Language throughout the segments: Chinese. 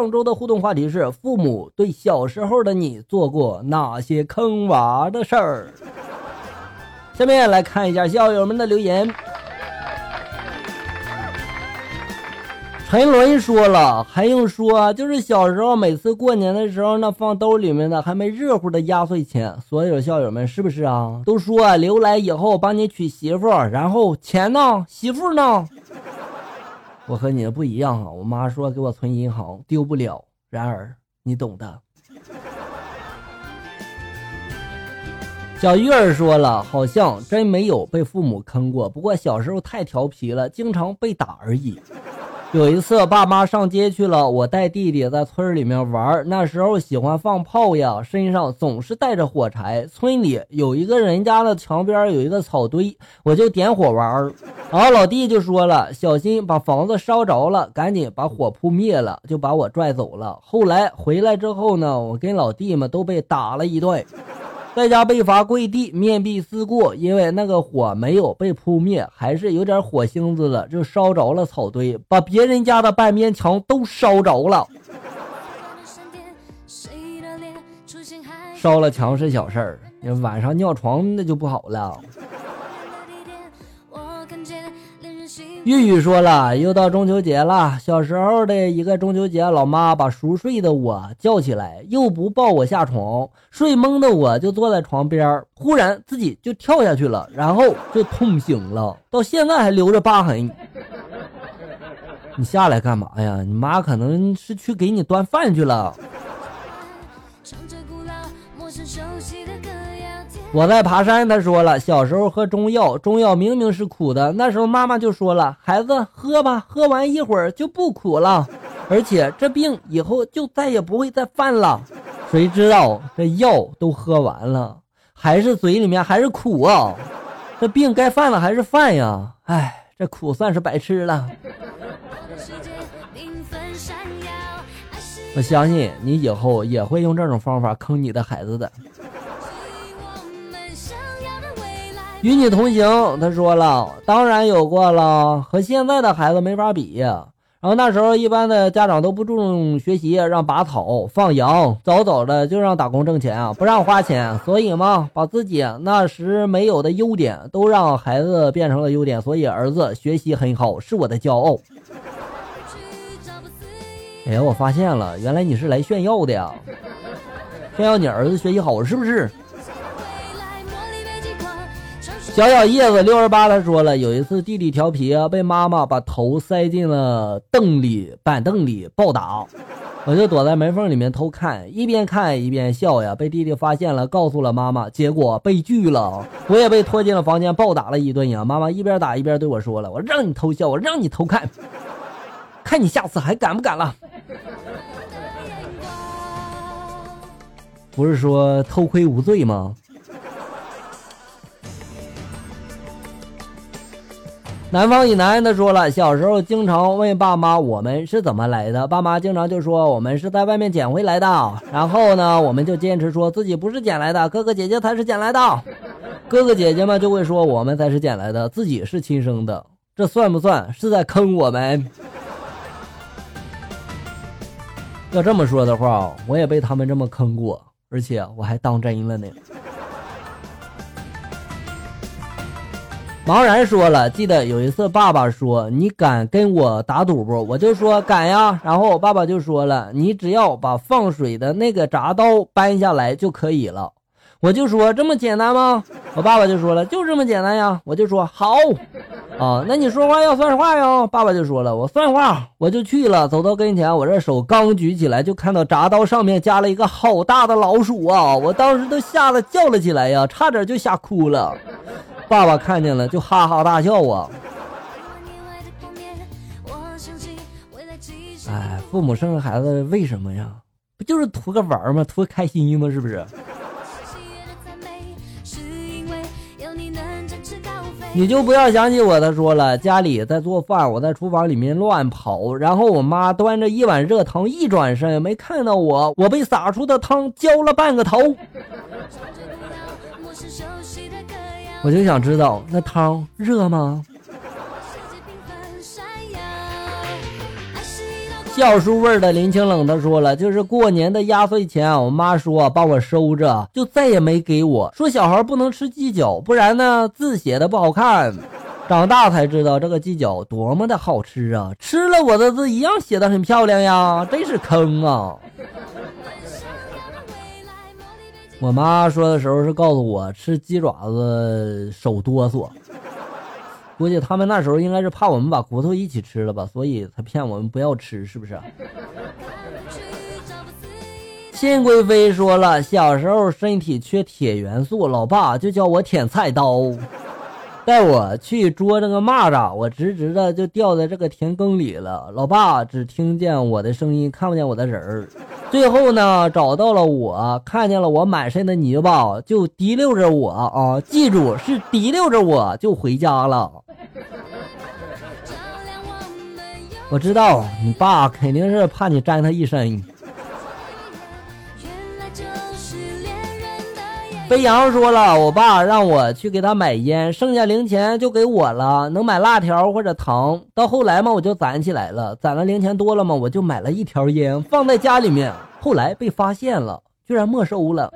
上周的互动话题是：父母对小时候的你做过哪些坑娃的事儿？下面来看一下校友们的留言。陈伦说了，还用说？就是小时候每次过年的时候，那放兜里面的还没热乎的压岁钱，所有校友们是不是啊？都说留来以后帮你娶媳妇，然后钱呢？媳妇呢？我和你的不一样啊！我妈说给我存银行，丢不了。然而你懂的。小玉儿说了，好像真没有被父母坑过，不过小时候太调皮了，经常被打而已。有一次，爸妈上街去了，我带弟弟在村里面玩。那时候喜欢放炮呀，身上总是带着火柴。村里有一个人家的墙边有一个草堆，我就点火玩。然后老弟就说了：“小心把房子烧着了，赶紧把火扑灭了。”就把我拽走了。后来回来之后呢，我跟老弟们都被打了一顿。在家被罚跪地，面壁思过，因为那个火没有被扑灭，还是有点火星子了，就烧着了草堆，把别人家的半边墙都烧着了。烧了墙是小事儿，晚上尿床那就不好了。玉玉说了，又到中秋节了。小时候的一个中秋节，老妈把熟睡的我叫起来，又不抱我下床，睡懵的我就坐在床边，忽然自己就跳下去了，然后就痛醒了，到现在还留着疤痕。你下来干嘛呀？你妈可能是去给你端饭去了。我在爬山，他说了，小时候喝中药，中药明明是苦的，那时候妈妈就说了，孩子喝吧，喝完一会儿就不苦了，而且这病以后就再也不会再犯了。谁知道这药都喝完了，还是嘴里面还是苦啊！这病该犯了还是犯呀？哎，这苦算是白吃了。我相信你以后也会用这种方法坑你的孩子的。与你同行，他说了，当然有过了，和现在的孩子没法比。然后那时候一般的家长都不注重学习，让拔草、放羊，早早的就让打工挣钱啊，不让花钱。所以嘛，把自己那时没有的优点都让孩子变成了优点。所以儿子学习很好，是我的骄傲。哎呀，我发现了，原来你是来炫耀的呀！炫耀你儿子学习好是不是？小小叶子六十八，他说了，有一次弟弟调皮啊，被妈妈把头塞进了凳里板凳里暴打，我就躲在门缝里面偷看，一边看一边笑呀。被弟弟发现了，告诉了妈妈，结果被拒了，我也被拖进了房间暴打了一顿呀。妈妈一边打一边对我说了：“我让你偷笑，我让你偷看，看你下次还敢不敢了。”不是说偷窥无罪吗？南方以南的说了，小时候经常问爸妈我们是怎么来的，爸妈经常就说我们是在外面捡回来的。然后呢，我们就坚持说自己不是捡来的，哥哥姐姐才是捡来的。哥哥姐姐们就会说我们才是捡来的，自己是亲生的。这算不算是在坑我们？要这么说的话，我也被他们这么坑过，而且我还当真了呢。茫然说了，记得有一次，爸爸说：“你敢跟我打赌不？”我就说：“敢呀。”然后我爸爸就说了：“你只要把放水的那个铡刀搬下来就可以了。”我就说：“这么简单吗？”我爸爸就说了：“就这么简单呀。”我就说：“好。”啊，那你说话要算话哟。爸爸就说了：“我算话。”我就去了，走到跟前，我这手刚举起来，就看到铡刀上面加了一个好大的老鼠啊！我当时都吓得叫了起来呀，差点就吓哭了。爸爸看见了就哈哈大笑啊！哎，父母生孩子为什么呀？不就是图个玩吗？图个开心吗？是不是？你就不要想起我的说了，家里在做饭，我在厨房里面乱跑，然后我妈端着一碗热汤，一转身没看到我，我被洒出的汤浇了半个头。我就想知道那汤热吗？笑书味的林清冷他说了，就是过年的压岁钱，我妈说帮我收着，就再也没给我，说小孩不能吃鸡脚，不然呢字写的不好看。长大才知道这个鸡脚多么的好吃啊！吃了我的字一样写的很漂亮呀，真是坑啊！我妈说的时候是告诉我吃鸡爪子手哆嗦，估计他们那时候应该是怕我们把骨头一起吃了吧，所以才骗我们不要吃，是不是？新贵妃说了，小时候身体缺铁元素，老爸就叫我舔菜刀。带我去捉这个蚂蚱，我直直的就掉在这个田埂里了。老爸只听见我的声音，看不见我的人儿。最后呢，找到了我，看见了我满身的泥巴，就提溜着我啊，记住是提溜着我就回家了。我知道你爸肯定是怕你沾他一身。原来这是飞扬说了，我爸让我去给他买烟，剩下零钱就给我了，能买辣条或者糖。到后来嘛，我就攒起来了，攒了零钱多了嘛，我就买了一条烟放在家里面。后来被发现了，居然没收了。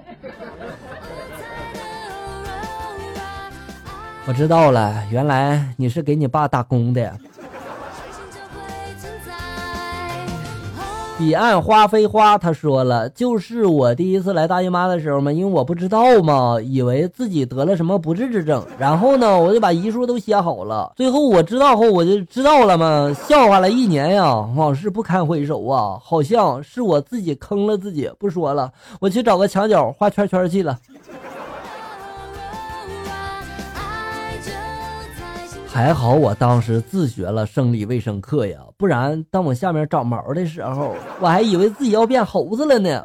我知道了，原来你是给你爸打工的。彼岸花非花，他说了，就是我第一次来大姨妈的时候嘛，因为我不知道嘛，以为自己得了什么不治之症，然后呢，我就把遗书都写好了。最后我知道后，我就知道了嘛，笑话了一年呀，往事不堪回首啊，好像是我自己坑了自己。不说了，我去找个墙角画圈圈去了。还好我当时自学了生理卫生课呀，不然当我下面长毛的时候，我还以为自己要变猴子了呢。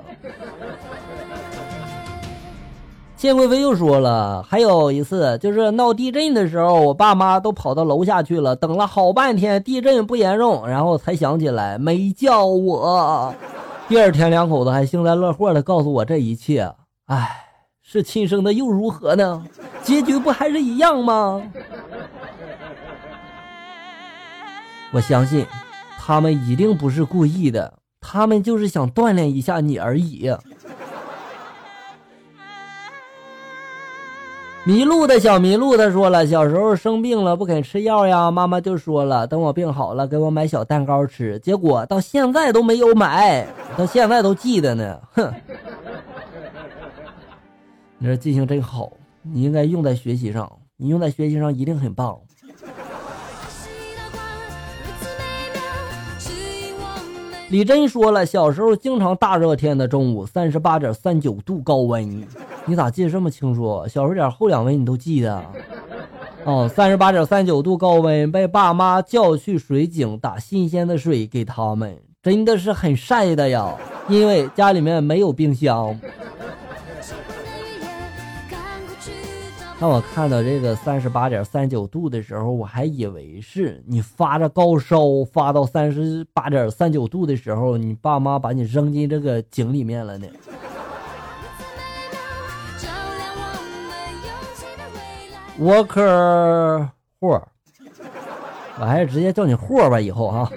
谢贵妃又说了，还有一次就是闹地震的时候，我爸妈都跑到楼下去了，等了好半天，地震不严重，然后才想起来没叫我。第二天两口子还幸灾乐祸的告诉我这一切，唉，是亲生的又如何呢？结局不还是一样吗？我相信，他们一定不是故意的，他们就是想锻炼一下你而已。迷路的小迷路，他说了，小时候生病了不肯吃药呀，妈妈就说了，等我病好了给我买小蛋糕吃，结果到现在都没有买，到现在都记得呢。哼，你这记性真好，你应该用在学习上，你用在学习上一定很棒。李真说了，小时候经常大热天的中午，三十八点三九度高温，你咋记得这么清楚？小数点后两位你都记得？哦，三十八点三九度高温，被爸妈叫去水井打新鲜的水给他们，真的是很晒的呀，因为家里面没有冰箱。当我看到这个三十八点三九度的时候，我还以为是你发着高烧发到三十八点三九度的时候，你爸妈把你扔进这个井里面了呢。Walker 霍，我还是直接叫你货吧，以后哈。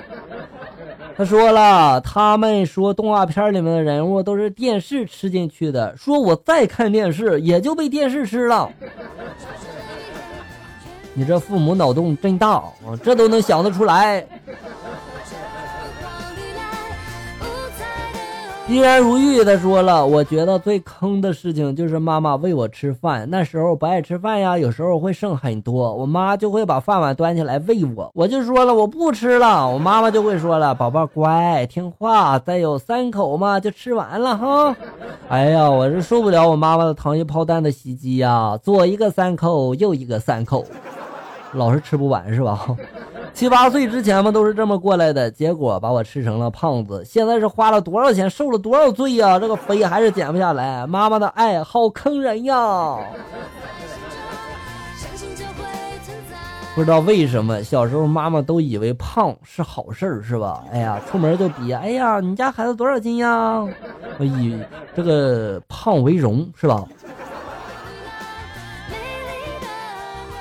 他说了，他们说动画片里面的人物都是电视吃进去的，说我再看电视也就被电视吃了。你这父母脑洞真大啊，这都能想得出来。依然如玉，他说了，我觉得最坑的事情就是妈妈喂我吃饭，那时候不爱吃饭呀，有时候会剩很多，我妈就会把饭碗端起来喂我，我就说了我不吃了，我妈妈就会说了，宝宝乖听话，再有三口嘛就吃完了哈。哎呀，我是受不了我妈妈的糖衣炮弹的袭击呀，左一个三口，右一个三口，老是吃不完是吧？七八岁之前嘛，都是这么过来的，结果把我吃成了胖子。现在是花了多少钱，受了多少罪呀？这个肥还是减不下来。妈妈的爱好坑人呀！不知道为什么，小时候妈妈都以为胖是好事儿，是吧？哎呀，出门就比，哎呀，你家孩子多少斤呀？以这个胖为荣，是吧？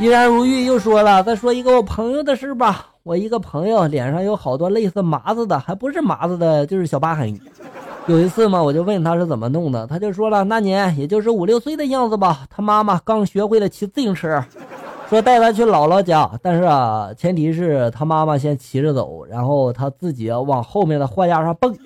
依然如玉又说了：“再说一个我朋友的事吧。我一个朋友脸上有好多类似麻子的，还不是麻子的，就是小疤痕。有一次嘛，我就问他是怎么弄的，他就说了，那年也就是五六岁的样子吧，他妈妈刚学会了骑自行车，说带他去姥姥家，但是啊，前提是他妈妈先骑着走，然后他自己往后面的货架上蹦。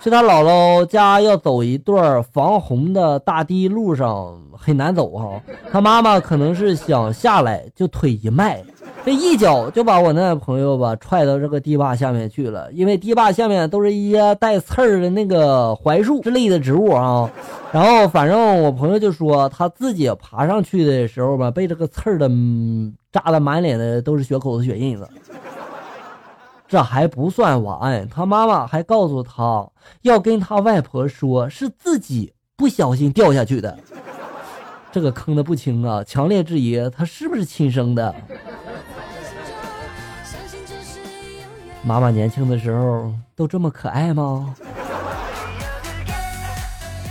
去他姥姥家要走一段防洪的大堤路上很难走哈，他妈妈可能是想下来，就腿一迈，这一脚就把我那朋友吧踹到这个堤坝下面去了。因为堤坝下面都是一些带刺儿的那个槐树之类的植物啊。然后反正我朋友就说他自己爬上去的时候吧，被这个刺儿的扎的满脸的都是血口子、血印子。这还不算完，他妈妈还告诉他要跟他外婆说，是自己不小心掉下去的。这个坑的不轻啊，强烈质疑他是不是亲生的。妈妈年轻的时候都这么可爱吗？